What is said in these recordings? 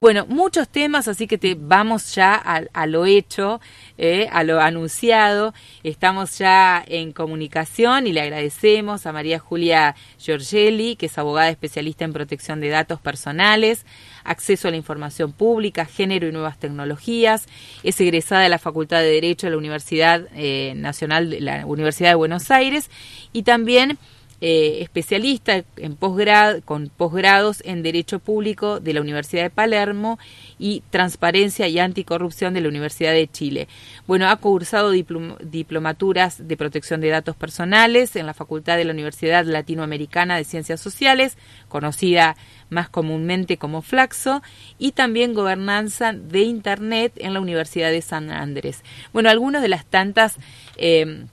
Bueno, muchos temas, así que te vamos ya a, lo hecho, eh, a lo anunciado. Estamos ya en comunicación y le agradecemos a María Julia Giorgelli, que es abogada especialista en protección de datos personales, acceso a la información pública, género y nuevas tecnologías. Es egresada de la Facultad de Derecho de la Universidad eh, Nacional la Universidad de Buenos Aires y también eh, especialista en posgrado, con posgrados en Derecho Público de la Universidad de Palermo y Transparencia y Anticorrupción de la Universidad de Chile. Bueno, ha cursado diplomaturas de protección de datos personales en la Facultad de la Universidad Latinoamericana de Ciencias Sociales, conocida más comúnmente como Flaxo, y también gobernanza de Internet en la Universidad de San Andrés. Bueno, algunas de las tantas eh,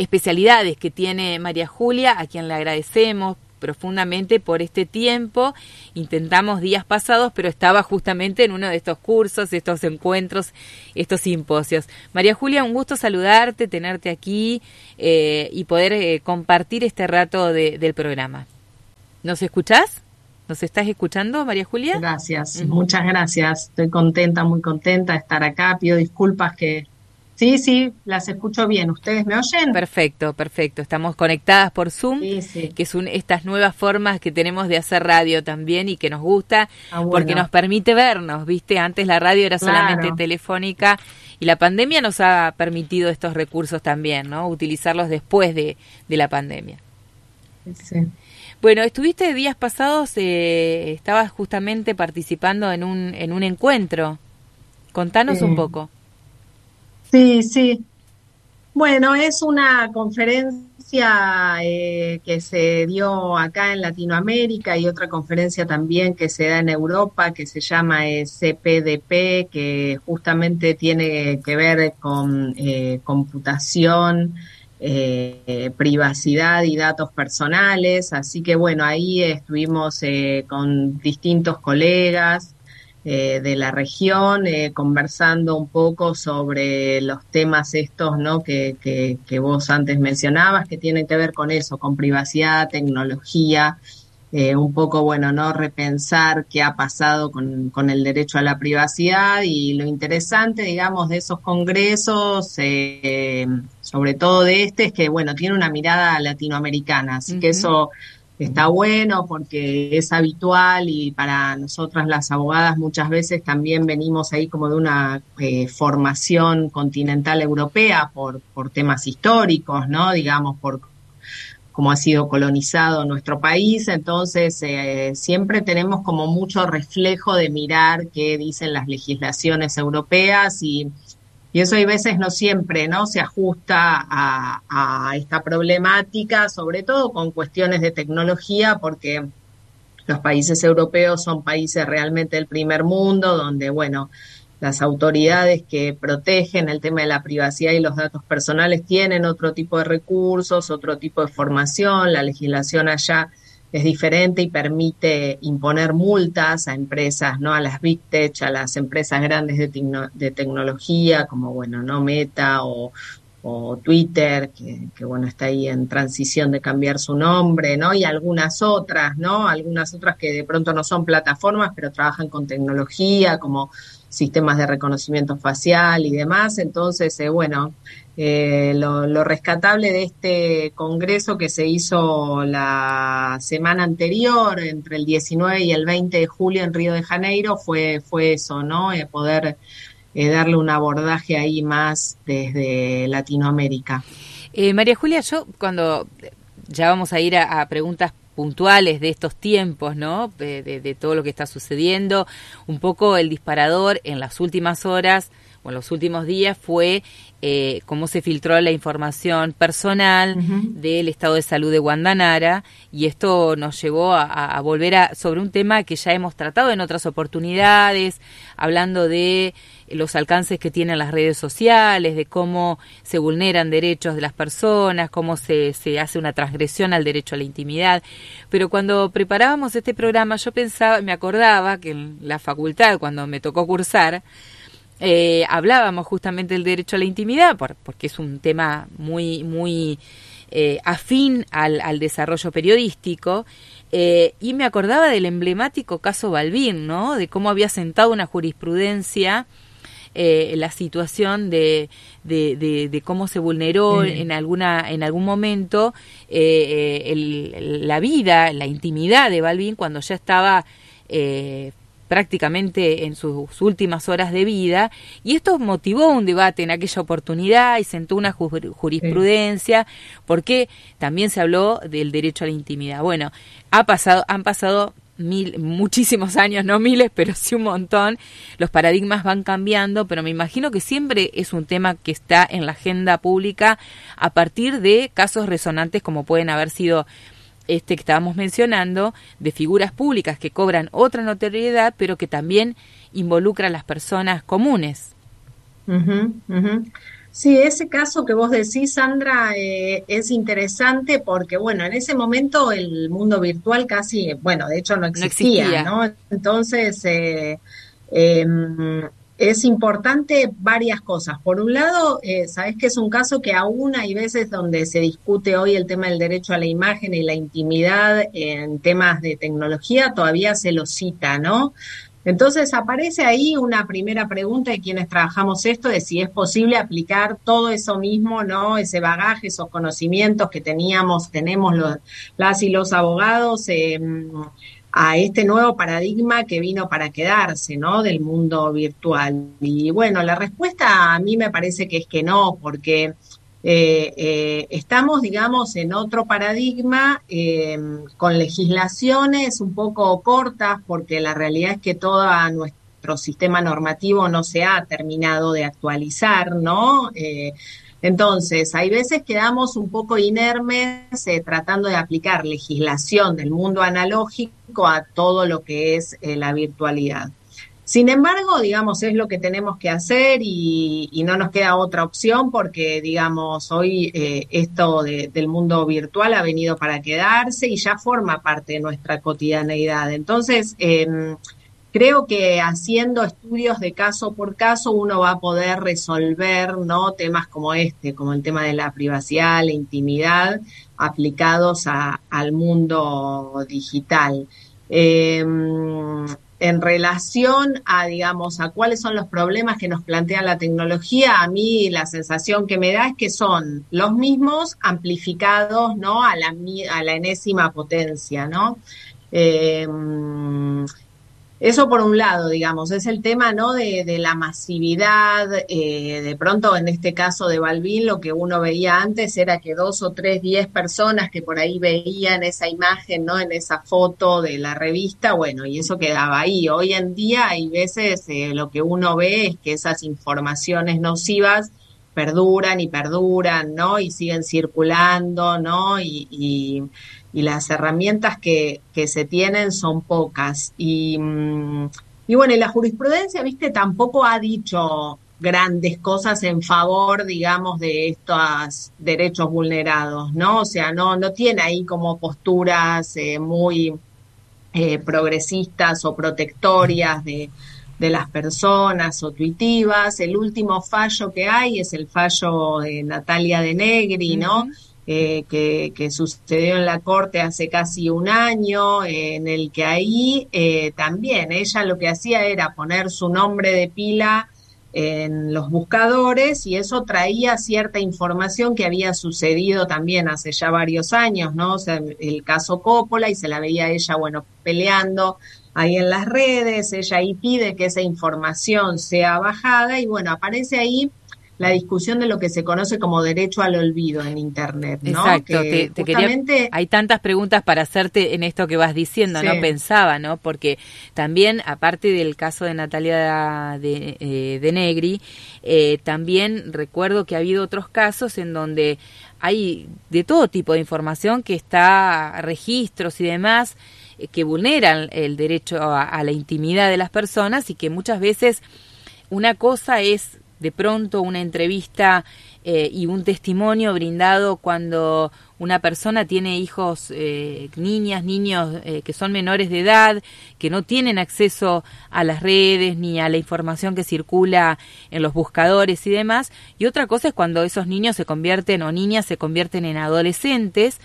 especialidades que tiene María Julia, a quien le agradecemos profundamente por este tiempo. Intentamos días pasados, pero estaba justamente en uno de estos cursos, estos encuentros, estos simposios. María Julia, un gusto saludarte, tenerte aquí eh, y poder eh, compartir este rato del programa. ¿Nos escuchás? ¿Nos estás escuchando, María Julia? Gracias, muchas gracias. Estoy contenta, muy contenta de estar acá. Pido disculpas que Sí, sí, las escucho bien. ¿Ustedes me oyen? Perfecto, perfecto. Estamos conectadas por Zoom, que son estas nuevas formas que tenemos de hacer radio también y que nos gusta ah, porque nos permite vernos, ¿viste? Antes la radio era solamente telefónica y la pandemia nos ha permitido estos recursos también, ¿no? Utilizarlos después de, la pandemia. Sí. Bueno, estuviste días pasados, eh, estabas justamente participando en un, en un encuentro. Contanos un poco. Sí, sí. Bueno, es una conferencia eh, que se dio acá en Latinoamérica y otra conferencia también que se da en Europa que se llama eh, CPDP, que justamente tiene que ver con eh, computación, privacidad y datos personales. Así que bueno, ahí estuvimos con distintos colegas. Eh, de la región, eh, conversando un poco sobre los temas estos ¿no? Que, que, vos antes mencionabas, que tienen que ver con eso, con privacidad, tecnología, eh, un poco, bueno, ¿no? Repensar qué ha pasado con, con, el derecho a la privacidad y lo interesante, digamos, de esos congresos, sobre todo de este, es que, bueno, tiene una mirada latinoamericana, así que eso está bueno porque es habitual y para nosotras las abogadas muchas veces también venimos ahí como de una eh, formación continental europea por, por temas históricos, ¿no? Digamos, por cómo ha sido colonizado nuestro país, entonces eh, siempre tenemos como mucho reflejo de mirar qué dicen las legislaciones europeas y y eso hay veces no siempre, ¿no? Se ajusta a, a esta problemática, sobre todo con cuestiones de tecnología, porque los países europeos son países realmente del primer mundo, donde, bueno, las autoridades que protegen el tema de la privacidad y los datos personales tienen otro tipo de recursos, otro tipo de formación, la legislación allá es diferente y permite imponer multas a empresas, ¿no? A las big tech, a las empresas grandes de, de tecnología, como, bueno, ¿no? Meta o, o Twitter, que, que, bueno, está ahí en transición de cambiar su nombre, ¿no? Y algunas otras, ¿no? Algunas otras que de pronto no son plataformas, pero trabajan con tecnología, como sistemas de reconocimiento facial y demás. Entonces, eh, bueno, eh, lo, rescatable de este congreso que se hizo la semana anterior, entre el 19 y el 20 de julio en Río de Janeiro, fue, fue eso, ¿no? Eh, poder darle un abordaje ahí más desde Latinoamérica. María Julia, yo cuando ya vamos a ir a preguntas puntuales de estos tiempos, ¿no? De, todo lo que está sucediendo. Un poco el disparador en las últimas horas o en los últimos días fue eh, cómo se filtró la información personal del estado de salud de Guandanara y esto nos llevó a, volver a sobre un tema que ya hemos tratado en otras oportunidades, hablando de los alcances que tienen las redes sociales, de cómo se vulneran derechos de las personas, cómo se, se hace una transgresión al derecho a la intimidad. Pero cuando preparábamos este programa yo pensaba, me acordaba que en la facultad, cuando me tocó cursar, eh, hablábamos justamente del derecho a la intimidad, porque es un tema muy, muy eh, afín al, al desarrollo periodístico, eh, y me acordaba del emblemático caso Balbín, ¿no? De cómo había sentado una jurisprudencia eh, la situación de, de, cómo se vulneró en alguna en algún momento eh, la vida, la intimidad de Balbín cuando ya estaba prácticamente en sus últimas horas de vida, y esto motivó un debate en aquella oportunidad y sentó una jurisprudencia, porque también se habló del derecho a la intimidad. Bueno, ha pasado, han pasado Mil, muchísimos años, no miles, pero sí un montón. Los paradigmas van cambiando, pero me imagino que siempre es un tema que está en la agenda pública a partir de casos resonantes como pueden haber sido este que estábamos mencionando, de figuras públicas que cobran otra notoriedad, pero que también involucra a las personas comunes. Sí, ese caso que vos decís, Sandra, eh, es interesante porque, bueno, en ese momento el mundo virtual casi, bueno, de hecho no existía, ¿no? Entonces, eh, em, es importante varias cosas. Por un lado, eh, sabes que es un caso que aún hay veces donde se discute hoy el tema del derecho a la imagen y la intimidad en temas de tecnología, todavía se lo cita, ¿no? Entonces aparece ahí una primera pregunta de quienes trabajamos esto, de si es posible aplicar todo eso mismo, ¿no? Ese bagaje, esos conocimientos que teníamos, tenemos los, las y los abogados. Eh, a este nuevo paradigma que vino para quedarse, ¿no? Del mundo virtual. Y bueno, la respuesta a mí me parece que es que no, porque eh, eh, estamos, digamos, en otro paradigma em, con legislaciones un poco cortas, porque la realidad es que todo nuestro sistema normativo no se ha terminado de actualizar, ¿no? Entonces, hay veces quedamos un poco inermes eh, tratando de aplicar legislación del mundo analógico a todo lo que es eh, la virtualidad. Sin embargo, digamos, es lo que tenemos que hacer y, no nos queda otra opción porque, digamos, hoy eh, esto del mundo virtual ha venido para quedarse y ya forma parte de nuestra cotidianeidad. Entonces, em, Creo que haciendo estudios de caso por caso uno va a poder resolver temas como este, como el tema de la privacidad, la intimidad, aplicados al mundo digital. Em, en relación a, digamos, a cuáles son los problemas que nos plantea la tecnología, a mí la sensación que me da es que son los mismos amplificados, ¿no? A la, enésima potencia, ¿no? Eh, eso por un lado, digamos, es el tema ¿no? de, la masividad. Eh, de pronto, en este caso de Balbín, lo que uno veía antes era que dos o tres, diez personas que por ahí veían esa imagen, ¿no? En esa foto de la revista, bueno, y eso quedaba ahí. Hoy en día hay veces eh, lo que uno ve es que esas informaciones nocivas perduran y perduran, ¿no? Y siguen circulando, ¿no? y las herramientas que, que se tienen son pocas. Y, mm, y bueno, y la jurisprudencia, viste, tampoco ha dicho grandes cosas en favor, digamos, de estos derechos vulnerados, ¿no? O sea, no, no tiene ahí como posturas eh, muy eh, progresistas o protectorias de, de las personas o tuitivas. El último fallo que hay es el fallo de Natalia de Negri, ¿no? Eh, que, sucedió en la corte hace casi un año, en el que ahí eh, también ella lo que hacía era poner su nombre de pila en los buscadores y eso traía cierta información que había sucedido también hace ya varios años, ¿no? O sea, el caso Coppola y se la veía ella, bueno, peleando ahí en las redes, ella ahí pide que esa información sea bajada y bueno, aparece ahí la discusión de lo que se conoce como derecho al olvido en Internet. ¿no? Exacto, te, quería, hay tantas preguntas para hacerte en esto que vas diciendo, ¿no? Pensaba, ¿no? Porque también, aparte del caso de Natalia de, eh, de Negri, eh, también recuerdo que ha habido otros casos en donde hay de todo tipo de información que está, registros y demás, que vulneran el derecho a la intimidad de las personas y que muchas veces una cosa es de pronto una entrevista eh, y un testimonio brindado cuando una persona tiene hijos, eh, niñas, niños eh, que son menores de edad, que no tienen acceso a las redes ni a la información que circula en los buscadores y demás. Y otra cosa es cuando esos niños se convierten o niñas se convierten en adolescentes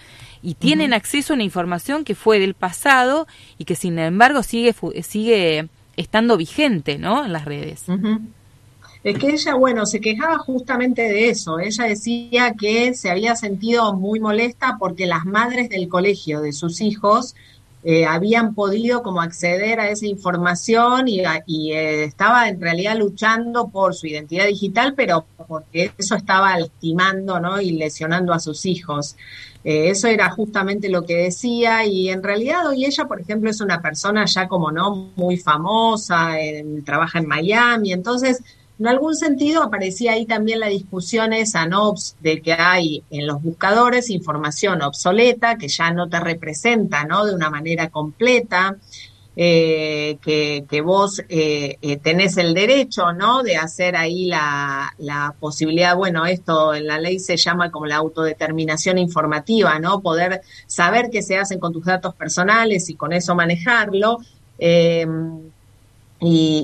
y tienen acceso a una información que fue del pasado y que sin embargo sigue sigue estando vigente, ¿no? En las redes. Es que ella, bueno, se quejaba justamente de eso. Ella decía que se había sentido muy molesta porque las madres del colegio de sus hijos eh, habían podido como acceder a esa información y, eh, estaba en realidad luchando por su identidad digital, pero porque eso estaba lastimando ¿no? y lesionando a sus hijos. Eh, eso era justamente lo que decía y en realidad hoy ella, por ejemplo, es una persona ya como no muy famosa, trabaja en Miami, entonces en algún sentido aparecía ahí también la discusión esa, ¿no? De que hay en los buscadores información obsoleta que ya no te representa, ¿no? De una manera completa, eh, que, que, vos eh, eh, tenés el derecho, ¿no? De hacer ahí la, la posibilidad, bueno, esto en la ley se llama como la autodeterminación informativa, ¿no? Poder saber qué se hacen con tus datos personales y con eso manejarlo. y,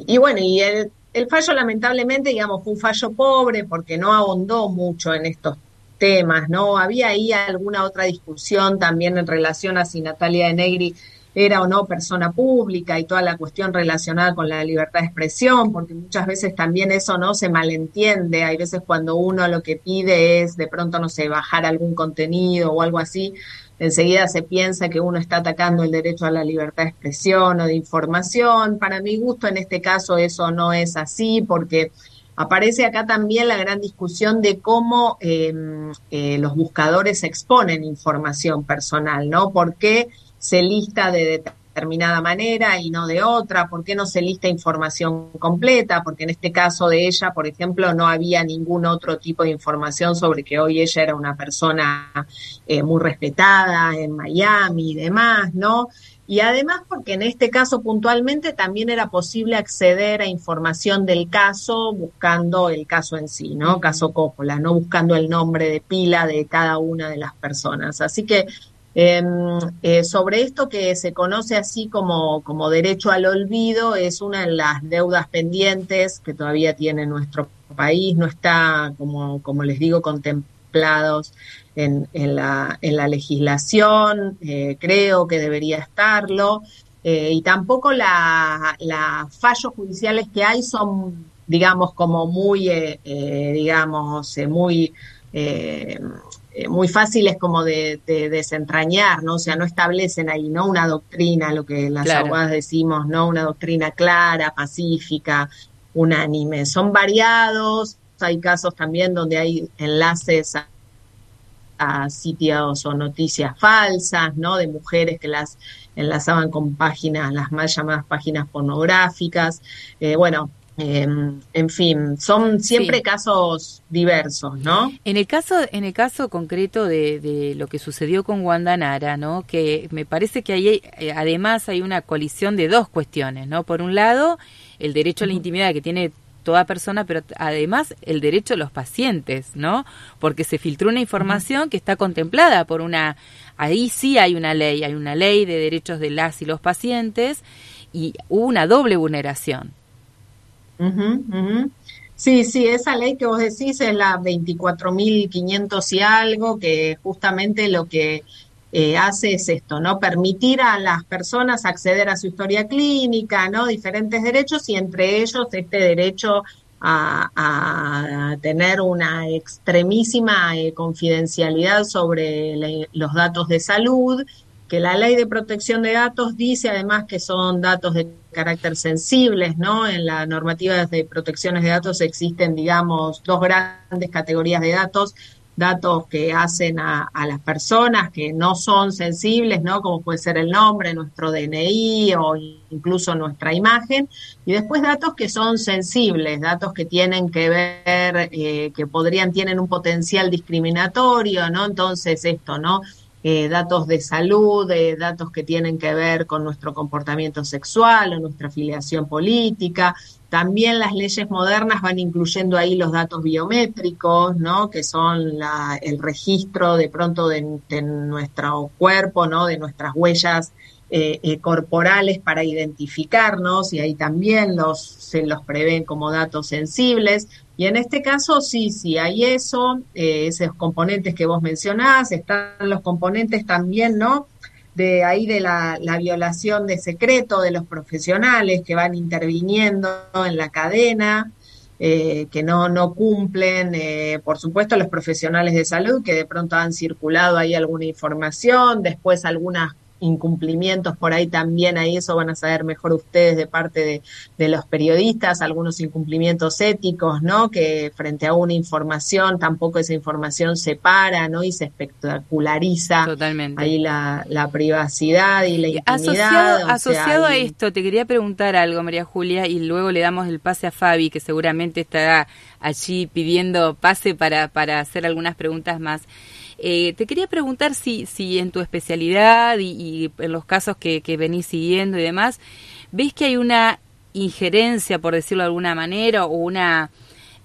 y, bueno, y el, el fallo lamentablemente, digamos, fue un fallo pobre porque no ahondó mucho en estos temas, ¿no? Había ahí alguna otra discusión también en relación a si Natalia de Negri era o no persona pública y toda la cuestión relacionada con la libertad de expresión, porque muchas veces también eso no se malentiende. Hay veces cuando uno lo que pide es de pronto, no sé, bajar algún contenido o algo así, enseguida se piensa que uno está atacando el derecho a la libertad de expresión o de información. Para mi gusto, en este caso, eso no es así, porque aparece acá también la gran discusión de cómo em, eh, los buscadores exponen información personal, ¿no? ¿Por qué se lista de determinada manera y no de otra? ¿Por qué no se lista información completa? Porque en este caso de ella, por ejemplo, no había ningún otro tipo de información sobre que hoy ella era una persona eh, muy respetada en Miami y demás, ¿no? Y además porque en este caso puntualmente también era posible acceder a información del caso buscando el caso en sí, ¿no? Caso Coppola, no buscando el nombre de pila de cada una de las personas. Así que Em, eh, sobre esto que se conoce así como, como derecho al olvido, es una de las deudas pendientes que todavía tiene nuestro país, no está, como, como les digo, contemplados en, la, en la legislación, eh, creo que debería estarlo, eh, y tampoco los fallos judiciales que hay son, digamos, como muy, digamos, muy eh, muy fáciles como de, desentrañar, ¿no? O sea, no establecen ahí, ¿no? Una doctrina, lo que las abogadas decimos, ¿no? Una doctrina clara, pacífica, unánime. Son variados, hay casos también donde hay enlaces a, sitios o noticias falsas, ¿no? De mujeres que las enlazaban con páginas, las más llamadas páginas pornográficas. Eh, bueno, Em, en fin, son siempre casos diversos, ¿no? En el caso, en el caso concreto de, lo que sucedió con Wanda Nara, ¿no? Que me parece que ahí eh, además hay una colisión de dos cuestiones, ¿no? Por un lado, el derecho a la intimidad que tiene toda persona, pero además el derecho a los pacientes, ¿no? Porque se filtró una información que está contemplada por una, ahí sí hay una ley, hay una ley de derechos de las y los pacientes y hubo una doble vulneración. Sí, sí, esa ley que vos decís es la 24.500 y algo, que justamente lo que eh, hace es esto, ¿no? Permitir a las personas acceder a su historia clínica, ¿no? Diferentes derechos y entre ellos este derecho a, tener una extremísima eh, confidencialidad sobre los datos de salud que la ley de protección de datos dice además que son datos de carácter sensibles, ¿no? En la normativa de protecciones de datos existen, digamos, dos grandes categorías de datos, datos que hacen a, las personas que no son sensibles, ¿no? Como puede ser el nombre, nuestro DNI o incluso nuestra imagen, y después datos que son sensibles, datos que tienen que ver, eh, que podrían, tienen un potencial discriminatorio, ¿no? Entonces esto, ¿no? Eh, datos de salud, de datos que tienen que ver con nuestro comportamiento sexual o nuestra afiliación política. También las leyes modernas van incluyendo ahí los datos biométricos, ¿no? Que son el registro de pronto de, nuestro cuerpo, ¿no? De nuestras huellas eh, eh, corporales para identificarnos y ahí también se los prevén como datos sensibles Y en este caso sí, sí, hay eso, eh, esos componentes que vos mencionás, están los componentes también, ¿no? De ahí de la, violación de secreto de los profesionales que van interviniendo en la cadena, eh, que no, no cumplen, eh, por supuesto, los profesionales de salud que de pronto han circulado ahí alguna información, después algunas incumplimientos por ahí también, ahí eso van a saber mejor ustedes de parte de, los periodistas, algunos incumplimientos éticos, ¿no? Que frente a una información, tampoco esa información se para, ¿no? Y se espectaculariza Totalmente. ahí la, privacidad y la intimidad. Asociado, a esto, te quería preguntar algo, María Julia, y luego le damos el pase a Fabi, que seguramente estará allí pidiendo pase para, para hacer algunas preguntas más. Eh, te quería preguntar si, si en tu especialidad y, en los casos que, venís siguiendo y demás, ¿ves que hay una injerencia, por decirlo de alguna manera, o una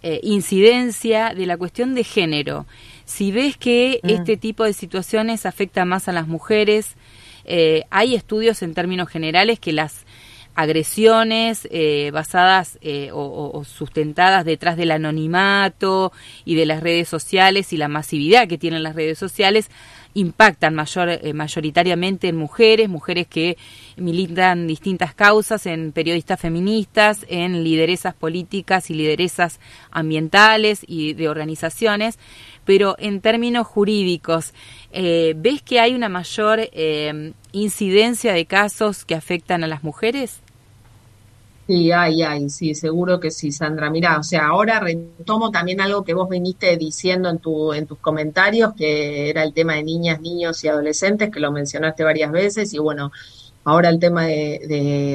eh, incidencia de la cuestión de género? Si ves que mm. este tipo de situaciones afecta más a las mujeres, eh, hay estudios en términos generales que las agresiones eh, basadas eh, o, sustentadas detrás del anonimato y de las redes sociales y la masividad que tienen las redes sociales impactan mayor, eh, mayoritariamente en mujeres, mujeres que militan distintas causas, en periodistas feministas, en lideresas políticas y lideresas ambientales y de organizaciones, pero en términos jurídicos, ¿ves que hay una mayor incidencia de casos que afectan a las mujeres? Sí, hay, hay, sí, seguro que sí, Sandra. Mira, o sea, ahora retomo también algo que vos viniste diciendo en, tu, en tus comentarios, que era el tema de niñas, niños y adolescentes, que lo mencionaste varias veces, y bueno, ahora el tema de,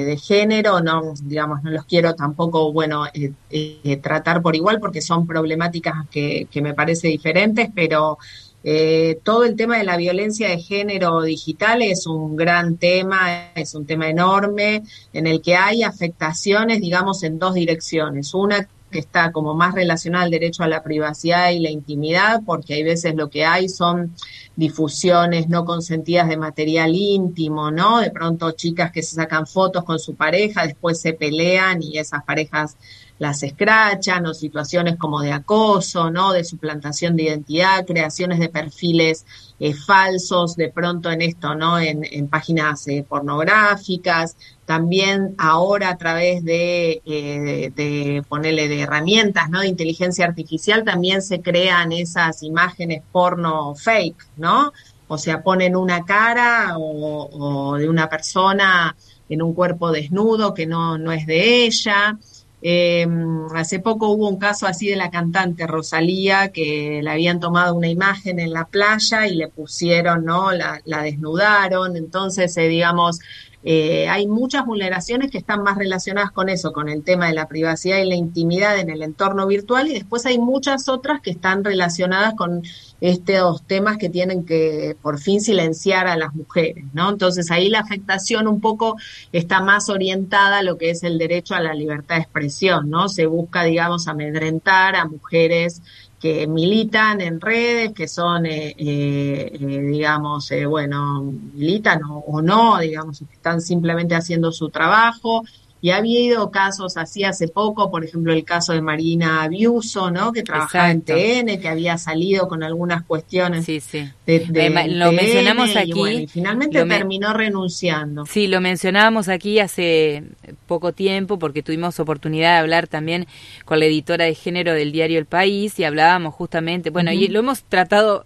de, género, no, digamos, no los quiero tampoco, bueno, eh, eh, tratar por igual porque son problemáticas que, que me parece diferentes, pero eh, todo el tema de la violencia de género digital es un gran tema, es un tema enorme en el que hay afectaciones, digamos, en dos direcciones. Una que está como más relacionada al derecho a la privacidad y la intimidad, porque hay veces lo que hay son difusiones no consentidas de material íntimo, ¿no? De pronto chicas que se sacan fotos con su pareja, después se pelean y esas parejas las escrachan o situaciones como de acoso, ¿no? De suplantación de identidad, creaciones de perfiles eh, falsos, de pronto en esto, ¿no? En, páginas eh, pornográficas, también ahora a través de, eh, de, ponerle de herramientas, ¿no? De inteligencia artificial también se crean esas imágenes porno fake, ¿no? O sea, ponen una cara o, o de una persona en un cuerpo desnudo que no, no es de ella. Eh, hace poco hubo un caso así de la cantante Rosalía, que le habían tomado una imagen en la playa y le pusieron, ¿no? La, la desnudaron. Entonces, eh, digamos, eh, hay muchas vulneraciones que están más relacionadas con eso, con el tema de la privacidad y la intimidad en el entorno virtual y después hay muchas otras que están relacionadas con estos temas que tienen que por fin silenciar a las mujeres, ¿no? Entonces ahí la afectación un poco está más orientada a lo que es el derecho a la libertad de expresión, ¿no? Se busca, digamos, amedrentar a mujeres que militan en redes, que son, eh, eh, eh digamos, eh, bueno, militan o, o, no, digamos, que están simplemente haciendo su trabajo, y ha habido casos así hace poco, por ejemplo, el caso de Marina Abiuso, ¿no? Que trabajaba en TN, que había salido con algunas cuestiones. Sí, sí. De, lo mencionamos aquí. Y, finalmente terminó renunciando. Sí, lo mencionábamos aquí hace poco tiempo porque tuvimos oportunidad de hablar también con la editora de género del diario El País y hablábamos justamente, bueno, y lo hemos tratado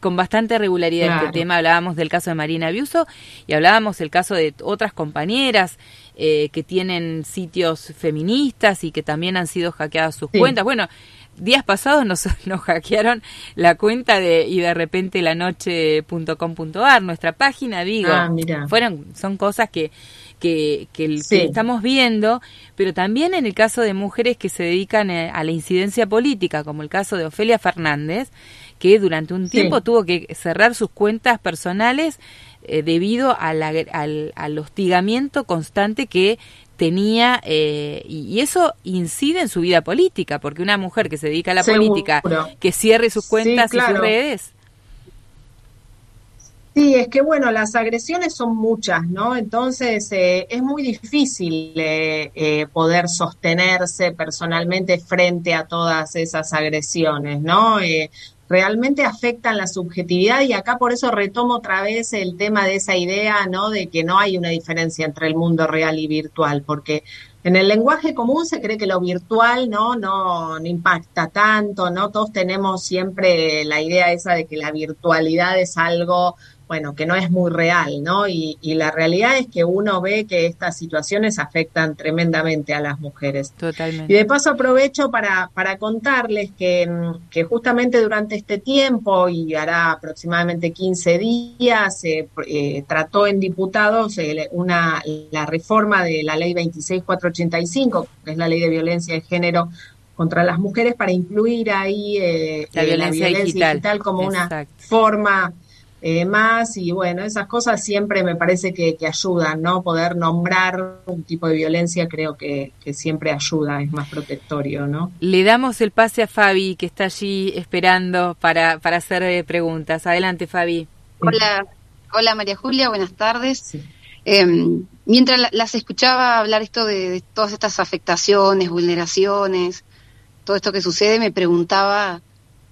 con bastante regularidad este tema, hablábamos del caso de Marina Abiuso y hablábamos del caso de otras compañeras eh, que tienen sitios feministas y que también han sido hackeadas sus cuentas. Bueno, días pasados nos, nos hackearon la cuenta de y de repente la noche.com.ar, nuestra página, digo, ah, fueron son cosas que que, que, estamos viendo, pero también en el caso de mujeres que se dedican eh, a la incidencia política, como el caso de Ofelia Fernández, que durante un tiempo tuvo que cerrar sus cuentas personales eh, debido al, al, hostigamiento constante que tenía eh, y, eso incide en su vida política porque una mujer que se dedica a la política que cierre sus cuentas y sus redes Sí, es que bueno, las agresiones son muchas, ¿no? Entonces eh, es muy difícil eh, eh, poder sostenerse personalmente frente a todas esas agresiones, ¿no? Realmente afectan la subjetividad y acá por eso retomo otra vez el tema de esa idea, ¿no? De que no hay una diferencia entre el mundo real y virtual, porque en el lenguaje común se cree que lo virtual no, no, no impacta tanto, ¿no? Todos tenemos siempre la idea esa de que la virtualidad es algo bueno, que no es muy real, ¿no? Y, la realidad es que uno ve que estas situaciones afectan tremendamente a las mujeres. Totalmente. Y de paso aprovecho para, para contarles que, que justamente durante este tiempo, y hará aproximadamente 15 días, se eh, trató en diputados eh, una, la reforma de la ley 26485, que es la ley de violencia de género contra las mujeres, para incluir ahí eh, la, violencia digital. como una forma eh, más y bueno, esas cosas siempre me parece que, ayudan, ¿no? Poder nombrar un tipo de violencia creo que, siempre ayuda, es más protectorio, ¿no? Le damos el pase a Fabi, que está allí esperando para, para hacer eh, preguntas. Adelante, Fabi. Hola, hola María Julia, buenas tardes. Em, mientras las escuchaba hablar esto de, todas estas afectaciones, vulneraciones, todo esto que sucede, me preguntaba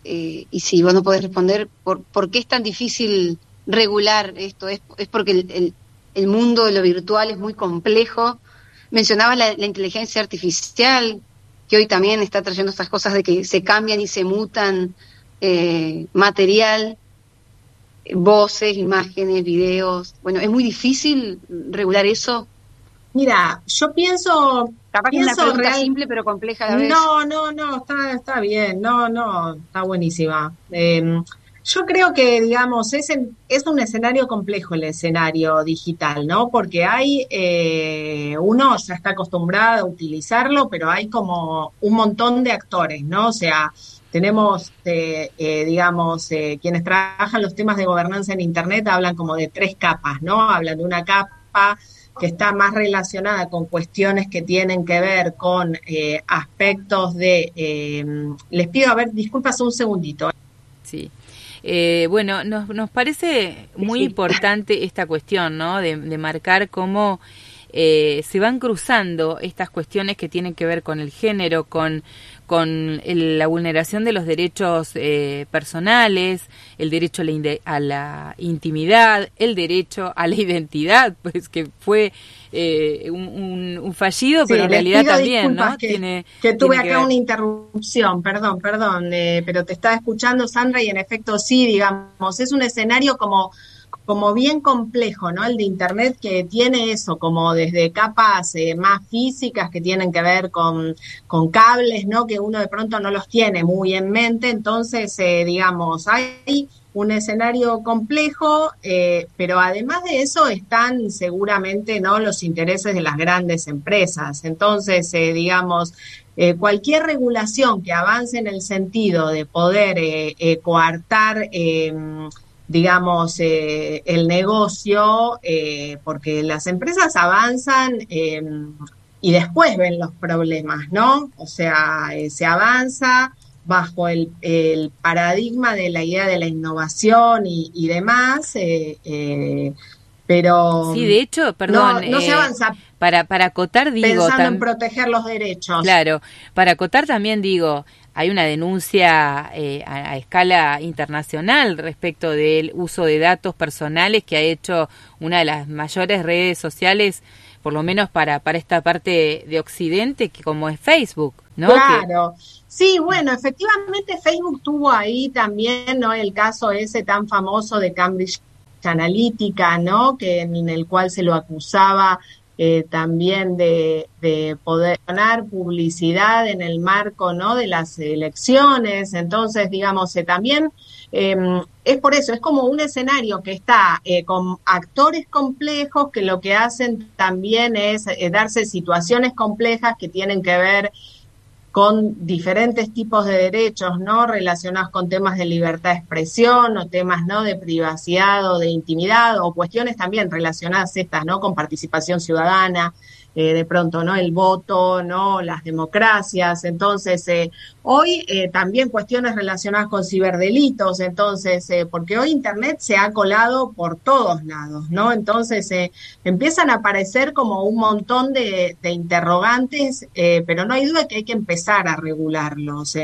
eh, y si vos no podés responder, ¿por, ¿por qué es tan difícil regular esto? ¿Es, es porque el, el, mundo de lo virtual es muy complejo? Mencionabas la, inteligencia artificial, que hoy también está trayendo estas cosas de que se cambian y se mutan eh, material, voces, imágenes, videos. Bueno, es muy difícil regular eso. Mira, yo pienso Capaz que es una pregunta simple pero compleja a la vez. No, no, no, está, está bien, no, no, está buenísima. Em, yo creo que, digamos, es, es un escenario complejo el escenario digital, ¿no? Porque hay, eh, uno ya está acostumbrado a utilizarlo, pero hay como un montón de actores, ¿no? O sea, tenemos, eh, eh, digamos, quienes trabajan los temas de gobernanza en Internet hablan como de tres capas, ¿no? Hablan de una capa que está más relacionada con cuestiones que tienen que ver con eh, aspectos de... Eh, les pido, a ver, disculpas un segundito. Sí. Eh, bueno, nos, nos parece muy importante esta cuestión, ¿no? De, de marcar cómo se van cruzando estas cuestiones que tienen que ver con el género, con con la vulneración de los derechos eh, personales, el derecho a la, intimidad, el derecho a la identidad, pues que fue eh, un, fallido, pero en realidad también, ¿no? Que, tiene, que tuve acá una interrupción, perdón, perdón, eh, pero te estaba escuchando, Sandra, y en efecto sí, digamos, es un escenario como como bien complejo, ¿no? El de Internet que tiene eso, como desde capas eh, más físicas que tienen que ver con, con, cables, ¿no? Que uno de pronto no los tiene muy en mente, entonces, eh, digamos, hay un escenario complejo, eh, pero además de eso están seguramente, ¿no? Los intereses de las grandes empresas. Entonces, digamos, cualquier regulación que avance en el sentido de poder coartar em, digamos, eh, el negocio, eh, porque las empresas avanzan em, y después ven los problemas, ¿no? O sea, eh, se avanza bajo el, paradigma de la idea de la innovación y, demás, pero... Sí, de hecho, perdón. No, se avanza. Para, para acotar, digo... Pensando en proteger los derechos. Claro, para acotar también digo, hay una denuncia eh, a, escala internacional respecto del uso de datos personales que ha hecho una de las mayores redes sociales, por lo menos para, para esta parte de Occidente, que como es Facebook, ¿no? Claro. Sí, bueno, efectivamente Facebook tuvo ahí también, ¿no? El caso ese tan famoso de Cambridge Analytica, ¿no? Que en el cual se lo acusaba eh, también de, poder ganar publicidad en el marco ¿no? de las elecciones. Entonces, digamos, eh, también em, es por eso, es como un escenario que está eh, con actores complejos que lo que hacen también es darse situaciones complejas que tienen que ver con diferentes tipos de derechos, ¿no? Relacionados con temas de libertad de expresión o temas, ¿no? De privacidad o de intimidad o cuestiones también relacionadas estas, ¿no? Con participación ciudadana. Eh, de pronto, ¿no? El voto, ¿no? Las democracias. Entonces, eh, hoy eh, también cuestiones relacionadas con ciberdelitos, entonces, porque hoy Internet se ha colado por todos lados, ¿no? Entonces, empiezan a aparecer como un montón de, de interrogantes, pero no hay duda que hay que empezar a regularlos.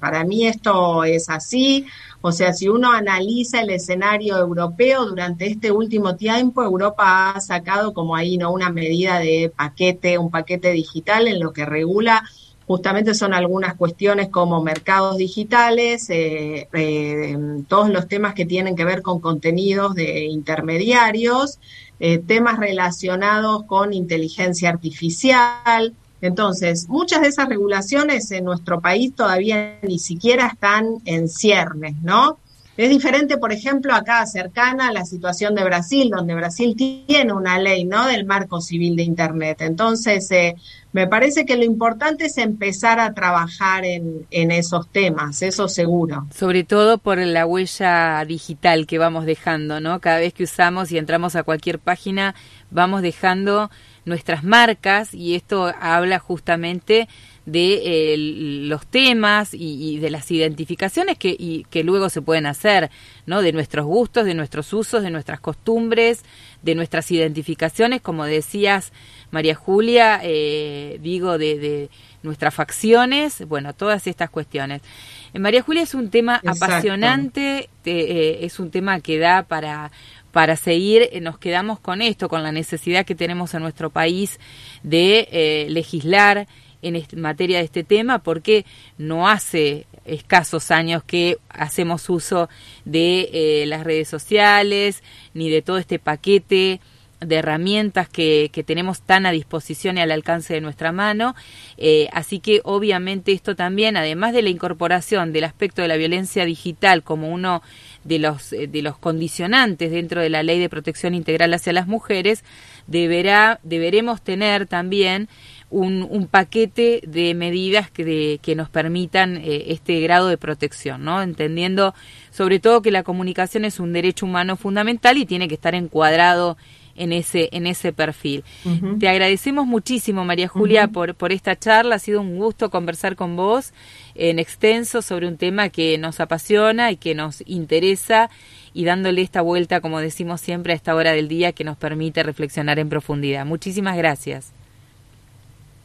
para mí esto es así. O sea, si uno analiza el escenario europeo durante este último tiempo, Europa ha sacado como ahí no una medida de paquete, un paquete digital en lo que regula justamente son algunas cuestiones como mercados digitales, eh, eh, todos los temas que tienen que ver con contenidos de intermediarios, eh, temas relacionados con inteligencia artificial, entonces, muchas de esas regulaciones en nuestro país todavía ni siquiera están en ciernes, ¿no? Es diferente, por ejemplo, acá cercana a la situación de Brasil, donde Brasil tiene una ley, ¿no? Del marco civil de Internet. Entonces, eh, me parece que lo importante es empezar a trabajar en, en esos temas, eso seguro. Sobre todo por la huella digital que vamos dejando, ¿no? Cada vez que usamos y entramos a cualquier página, vamos dejando nuestras marcas y esto habla justamente de los temas y, de las identificaciones que, y, que luego se pueden hacer, ¿no? De nuestros gustos, de nuestros usos, de nuestras costumbres, de nuestras identificaciones, como decías, María Julia, eh, digo, de, nuestras facciones, bueno, todas estas cuestiones. Eh, María Julia es un tema apasionante, eh, es un tema que da para para seguir, eh, nos quedamos con esto, con la necesidad que tenemos en nuestro país de eh, legislar en materia de este tema, porque no hace escasos años que hacemos uso de eh, las redes sociales, ni de todo este paquete de herramientas que, que, tenemos tan a disposición y al alcance de nuestra mano. así que obviamente esto también, además de la incorporación del aspecto de la violencia digital como uno de los, eh, de los condicionantes dentro de la ley de protección integral hacia las mujeres, deberá, deberemos tener también un, un paquete de medidas que, que nos permitan eh, este grado de protección, ¿no? Entendiendo sobre todo que la comunicación es un derecho humano fundamental y tiene que estar encuadrado en ese, en ese perfil. Te agradecemos muchísimo, María Julia, por, por esta charla. Ha sido un gusto conversar con vos en extenso sobre un tema que nos apasiona y que nos interesa y dándole esta vuelta, como decimos siempre, a esta hora del día que nos permite reflexionar en profundidad. Muchísimas gracias.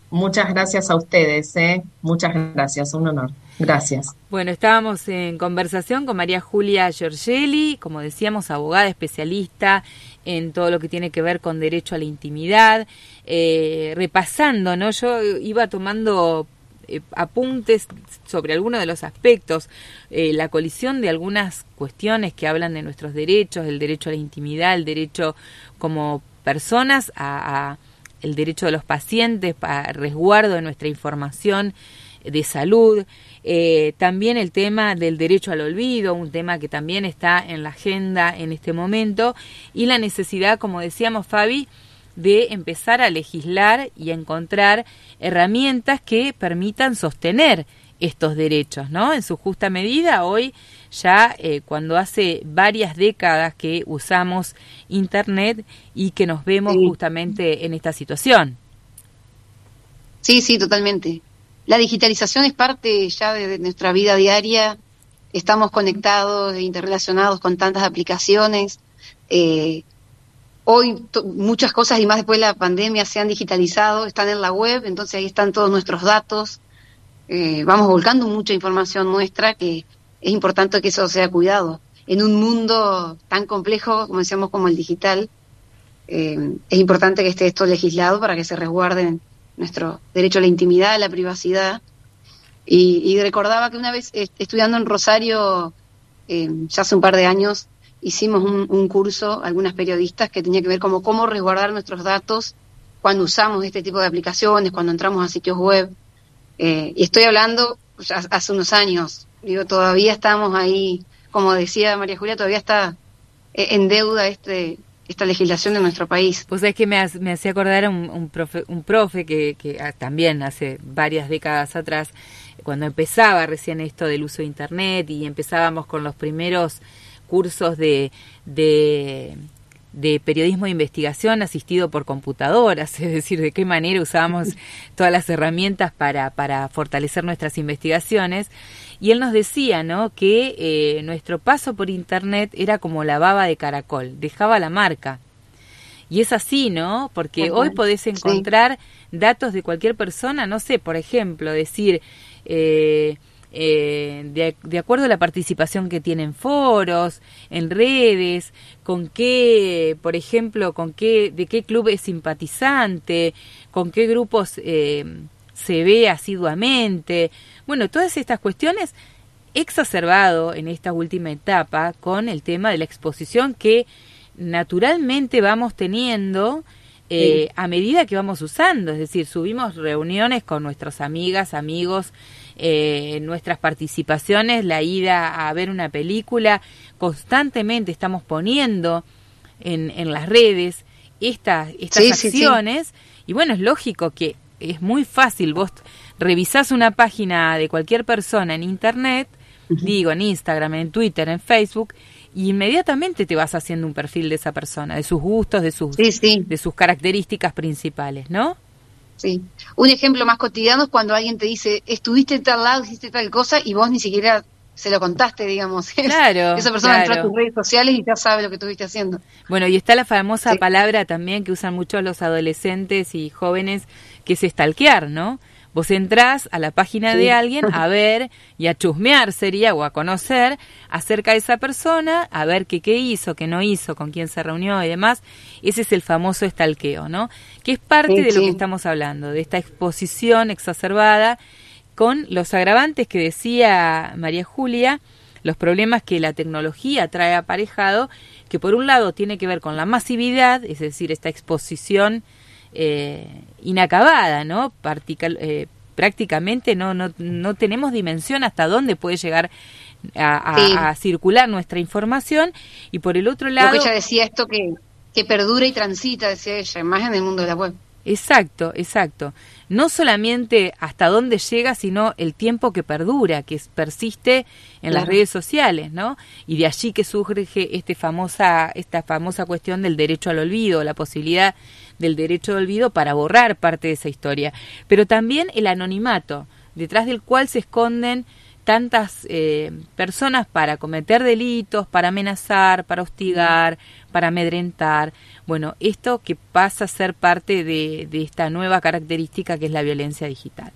Muchas gracias a ustedes, ¿eh? muchas gracias, un honor. Gracias. Bueno, estábamos en conversación con María Julia Giorgelli, como decíamos, abogada especialista en todo lo que tiene que ver con derecho a la intimidad, eh, repasando, ¿no? Yo iba tomando eh, apuntes sobre algunos de los aspectos, eh, la colisión de algunas cuestiones que hablan de nuestros derechos, el derecho a la intimidad, el derecho como personas a el derecho de los pacientes para resguardo de nuestra información de salud, eh, también el tema del derecho al olvido, un tema que también está en la agenda en este momento, y la necesidad, como decíamos Fabi, de empezar a legislar y a encontrar herramientas que permitan sostener estos derechos, ¿no? En su justa medida, hoy ya eh, cuando hace varias décadas que usamos Internet y que nos vemos justamente en esta situación. Sí, sí, totalmente. La digitalización es parte ya de, nuestra vida diaria. Estamos conectados e interrelacionados con tantas aplicaciones. Eh, hoy muchas cosas y más después de la pandemia se han digitalizado, están en la web, entonces ahí están todos nuestros datos. Eh, vamos volcando mucha información nuestra que es importante que eso sea cuidado. En un mundo tan complejo, como decíamos, como el digital, eh, es importante que esté esto legislado para que se resguarden nuestro derecho a la intimidad, a la privacidad. Y, recordaba que una vez estudiando en Rosario, eh, ya hace un par de años, hicimos un, curso, algunas periodistas, que tenía que ver como cómo resguardar nuestros datos cuando usamos este tipo de aplicaciones, cuando entramos a sitios web. Eh, y estoy hablando hace unos años, Digo, todavía estamos ahí, como decía María Julia, todavía está eh, en deuda este esta legislación de nuestro país. Pues es que me, me hacía acordar un, un profe, un profe que, que ah, también hace varias décadas atrás, cuando empezaba recién esto del uso de Internet y empezábamos con los primeros cursos de, de de periodismo de investigación asistido por computadoras, es decir, de qué manera usábamos todas las herramientas para, para fortalecer nuestras investigaciones. Y él nos decía, ¿no? Que eh, nuestro paso por Internet era como la baba de caracol, dejaba la marca. Y es así, ¿no? Porque hoy podés encontrar datos de cualquier persona, no sé, por ejemplo, decir, eh, eh, de, acuerdo a la participación que tiene en foros, en redes, con qué, por ejemplo, con qué, de qué club es simpatizante, con qué grupos eh, se ve asiduamente. Bueno, todas estas cuestiones exacerbado en esta última etapa con el tema de la exposición que naturalmente vamos teniendo eh, a medida que vamos usando, es decir, subimos reuniones con nuestras amigas, amigos, eh, nuestras participaciones, la ida a ver una película, constantemente estamos poniendo en, en las redes estas, estas acciones. Y bueno, es lógico que es muy fácil, vos revisás una página de cualquier persona en Internet, digo, en Instagram, en Twitter, en Facebook, y inmediatamente te vas haciendo un perfil de esa persona, de sus gustos, de sus, de sus características principales, ¿no? Sí. Un ejemplo más cotidiano es cuando alguien te dice, estuviste en tal lado, hiciste tal cosa, y vos ni siquiera se lo contaste, digamos. Claro. Esa persona entró a tus redes sociales y ya sabe lo que estuviste haciendo. Bueno, y está la famosa palabra también que usan muchos los adolescentes y jóvenes, que es stalkear, ¿no? Vos entrás a la página de alguien a ver y a chusmear sería o a conocer acerca de esa persona, a ver qué, qué hizo, qué no hizo, con quién se reunió y demás. Ese es el famoso estalqueo, ¿no? Que es parte de lo que estamos hablando, de esta exposición exacerbada con los agravantes que decía María Julia, los problemas que la tecnología trae aparejado, que por un lado tiene que ver con la masividad, es decir, esta exposición eh, inacabada, ¿no? Eh, prácticamente no, no, no tenemos dimensión hasta dónde puede llegar a, circular nuestra información y por el otro lado... Lo que ella decía esto que, que perdura y transita, decía ella, más en el mundo de la web. Exacto, exacto. No solamente hasta dónde llega, sino el tiempo que perdura, que persiste en las redes sociales, ¿no? Y de allí que surge este famosa, esta famosa cuestión del derecho al olvido, la posibilidad del derecho al olvido para borrar parte de esa historia. Pero también el anonimato, detrás del cual se esconden tantas eh, personas para cometer delitos, para amenazar, para hostigar, para amedrentar. Bueno, esto que pasa a ser parte de esta nueva característica que es la violencia digital.